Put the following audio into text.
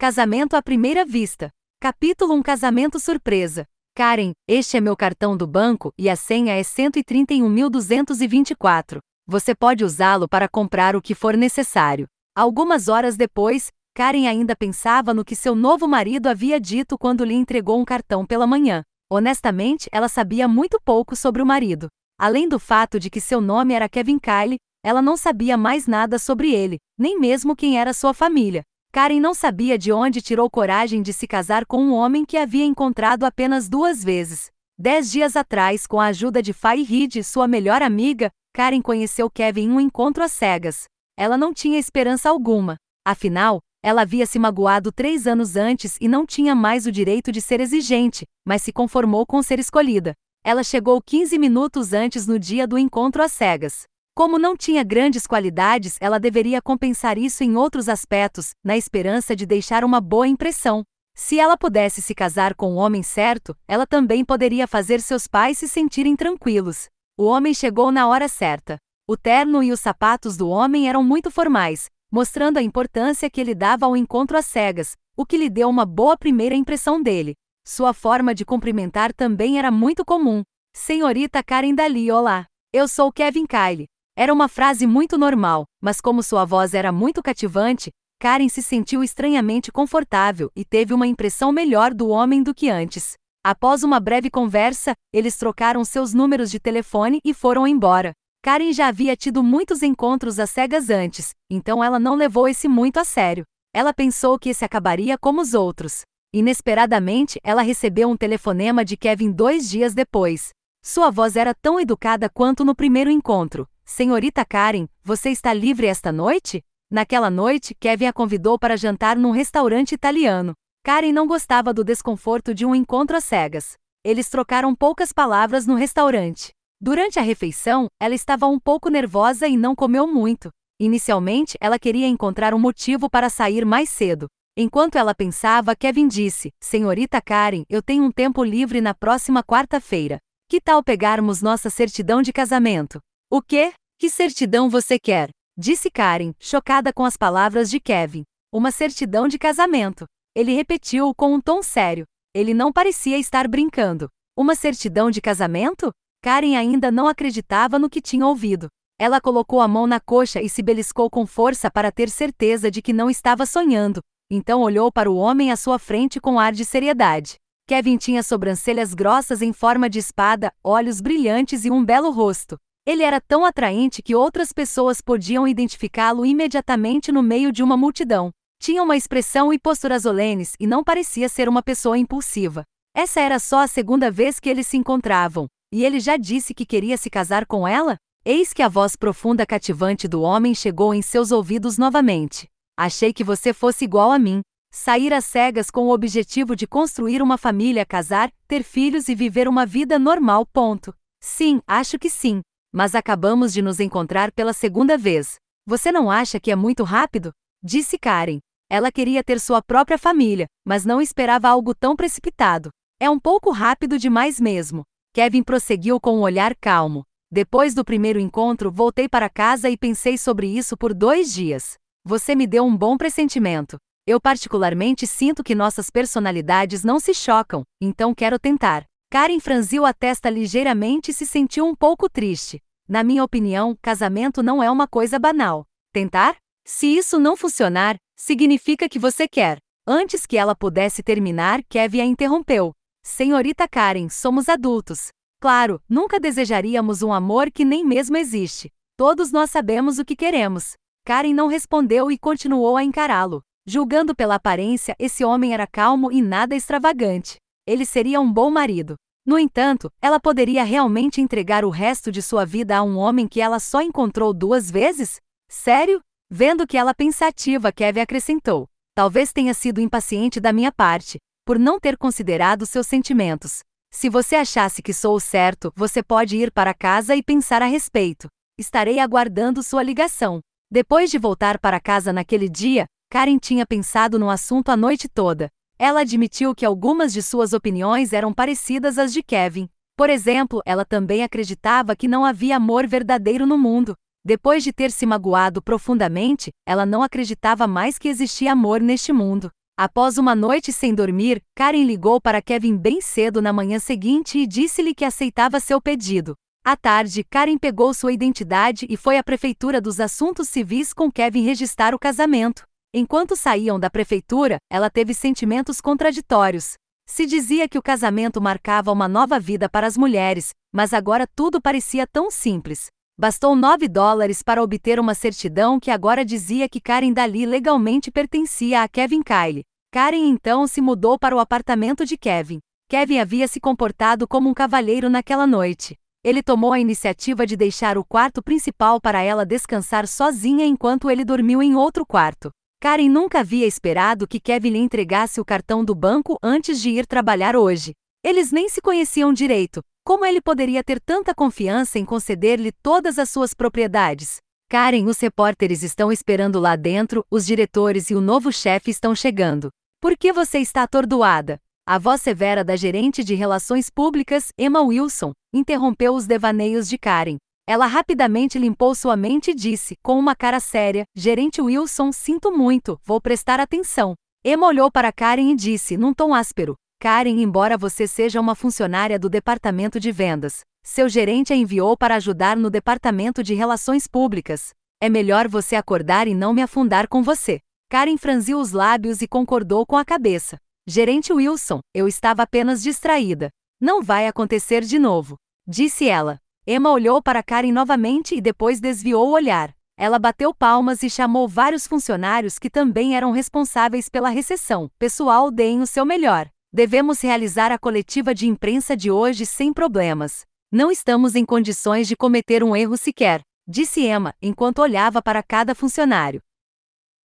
Casamento à primeira vista. Capítulo 1 Casamento surpresa. Karen, este é meu cartão do banco e a senha é 131.224. Você pode usá-lo para comprar o que for necessário. Algumas horas depois, Karen ainda pensava no que seu novo marido havia dito quando lhe entregou um cartão pela manhã. Honestamente, ela sabia muito pouco sobre o marido. Além do fato de que seu nome era Kevin Kyle, ela não sabia mais nada sobre ele, nem mesmo quem era sua família. Karen não sabia de onde tirou coragem de se casar com um homem que havia encontrado apenas duas vezes. Dez dias atrás, com a ajuda de Faye Reed, sua melhor amiga, Karen conheceu Kevin em um encontro às cegas. Ela não tinha esperança alguma. Afinal, ela havia se magoado três anos antes e não tinha mais o direito de ser exigente, mas se conformou com ser escolhida. Ela chegou 15 minutos antes no dia do encontro às cegas. Como não tinha grandes qualidades, ela deveria compensar isso em outros aspectos, na esperança de deixar uma boa impressão. Se ela pudesse se casar com o homem certo, ela também poderia fazer seus pais se sentirem tranquilos. O homem chegou na hora certa. O terno e os sapatos do homem eram muito formais, mostrando a importância que ele dava ao encontro às cegas, o que lhe deu uma boa primeira impressão dele. Sua forma de cumprimentar também era muito comum. Senhorita Karen Dali, olá. Eu sou Kevin Kyle. Era uma frase muito normal, mas como sua voz era muito cativante, Karen se sentiu estranhamente confortável e teve uma impressão melhor do homem do que antes. Após uma breve conversa, eles trocaram seus números de telefone e foram embora. Karen já havia tido muitos encontros às cegas antes, então ela não levou esse muito a sério. Ela pensou que esse acabaria como os outros. Inesperadamente, ela recebeu um telefonema de Kevin dois dias depois. Sua voz era tão educada quanto no primeiro encontro, Senhorita Karen, você está livre esta noite? Naquela noite, Kevin a convidou para jantar num restaurante italiano. Karen não gostava do desconforto de um encontro às cegas. Eles trocaram poucas palavras no restaurante. Durante a refeição, ela estava um pouco nervosa e não comeu muito. Inicialmente, ela queria encontrar um motivo para sair mais cedo. Enquanto ela pensava, Kevin disse: Senhorita Karen, eu tenho um tempo livre na próxima quarta-feira. Que tal pegarmos nossa certidão de casamento? O quê? Que certidão você quer? Disse Karen, chocada com as palavras de Kevin. Uma certidão de casamento. Ele repetiu com um tom sério. Ele não parecia estar brincando. Uma certidão de casamento? Karen ainda não acreditava no que tinha ouvido. Ela colocou a mão na coxa e se beliscou com força para ter certeza de que não estava sonhando. Então olhou para o homem à sua frente com ar de seriedade. Kevin tinha sobrancelhas grossas em forma de espada, olhos brilhantes e um belo rosto. Ele era tão atraente que outras pessoas podiam identificá-lo imediatamente no meio de uma multidão. Tinha uma expressão e postura solenes e não parecia ser uma pessoa impulsiva. Essa era só a segunda vez que eles se encontravam, e ele já disse que queria se casar com ela? Eis que a voz profunda cativante do homem chegou em seus ouvidos novamente. Achei que você fosse igual a mim. Sair às cegas com o objetivo de construir uma família, casar, ter filhos e viver uma vida normal. Ponto. Sim, acho que sim. Mas acabamos de nos encontrar pela segunda vez. Você não acha que é muito rápido? Disse Karen. Ela queria ter sua própria família, mas não esperava algo tão precipitado. É um pouco rápido demais mesmo. Kevin prosseguiu com um olhar calmo. Depois do primeiro encontro, voltei para casa e pensei sobre isso por dois dias. Você me deu um bom pressentimento. Eu particularmente sinto que nossas personalidades não se chocam, então quero tentar. Karen franziu a testa ligeiramente e se sentiu um pouco triste. Na minha opinião, casamento não é uma coisa banal. Tentar? Se isso não funcionar, significa que você quer. Antes que ela pudesse terminar, Kevin a interrompeu. Senhorita Karen, somos adultos. Claro, nunca desejaríamos um amor que nem mesmo existe. Todos nós sabemos o que queremos. Karen não respondeu e continuou a encará-lo. Julgando pela aparência, esse homem era calmo e nada extravagante ele seria um bom marido. No entanto, ela poderia realmente entregar o resto de sua vida a um homem que ela só encontrou duas vezes? Sério? Vendo que ela pensativa, Kevin acrescentou: Talvez tenha sido impaciente da minha parte, por não ter considerado seus sentimentos. Se você achasse que sou o certo, você pode ir para casa e pensar a respeito. Estarei aguardando sua ligação. Depois de voltar para casa naquele dia, Karen tinha pensado no assunto a noite toda. Ela admitiu que algumas de suas opiniões eram parecidas às de Kevin. Por exemplo, ela também acreditava que não havia amor verdadeiro no mundo. Depois de ter se magoado profundamente, ela não acreditava mais que existia amor neste mundo. Após uma noite sem dormir, Karen ligou para Kevin bem cedo na manhã seguinte e disse-lhe que aceitava seu pedido. À tarde, Karen pegou sua identidade e foi à prefeitura dos assuntos civis com Kevin registrar o casamento. Enquanto saíam da prefeitura, ela teve sentimentos contraditórios. Se dizia que o casamento marcava uma nova vida para as mulheres, mas agora tudo parecia tão simples. Bastou 9 dólares para obter uma certidão que agora dizia que Karen Dali legalmente pertencia a Kevin Kyle. Karen então se mudou para o apartamento de Kevin. Kevin havia se comportado como um cavalheiro naquela noite. Ele tomou a iniciativa de deixar o quarto principal para ela descansar sozinha enquanto ele dormiu em outro quarto. Karen nunca havia esperado que Kevin lhe entregasse o cartão do banco antes de ir trabalhar hoje. Eles nem se conheciam direito. Como ele poderia ter tanta confiança em conceder-lhe todas as suas propriedades? Karen, os repórteres estão esperando lá dentro, os diretores e o novo chefe estão chegando. Por que você está atordoada? A voz severa da gerente de relações públicas, Emma Wilson, interrompeu os devaneios de Karen. Ela rapidamente limpou sua mente e disse, com uma cara séria: Gerente Wilson, sinto muito, vou prestar atenção. Emma olhou para Karen e disse, num tom áspero: Karen, embora você seja uma funcionária do departamento de vendas, seu gerente a enviou para ajudar no departamento de relações públicas. É melhor você acordar e não me afundar com você. Karen franziu os lábios e concordou com a cabeça. Gerente Wilson, eu estava apenas distraída. Não vai acontecer de novo. Disse ela. Emma olhou para Karen novamente e depois desviou o olhar. Ela bateu palmas e chamou vários funcionários que também eram responsáveis pela recessão. Pessoal, deem o seu melhor. Devemos realizar a coletiva de imprensa de hoje sem problemas. Não estamos em condições de cometer um erro sequer, disse Emma, enquanto olhava para cada funcionário.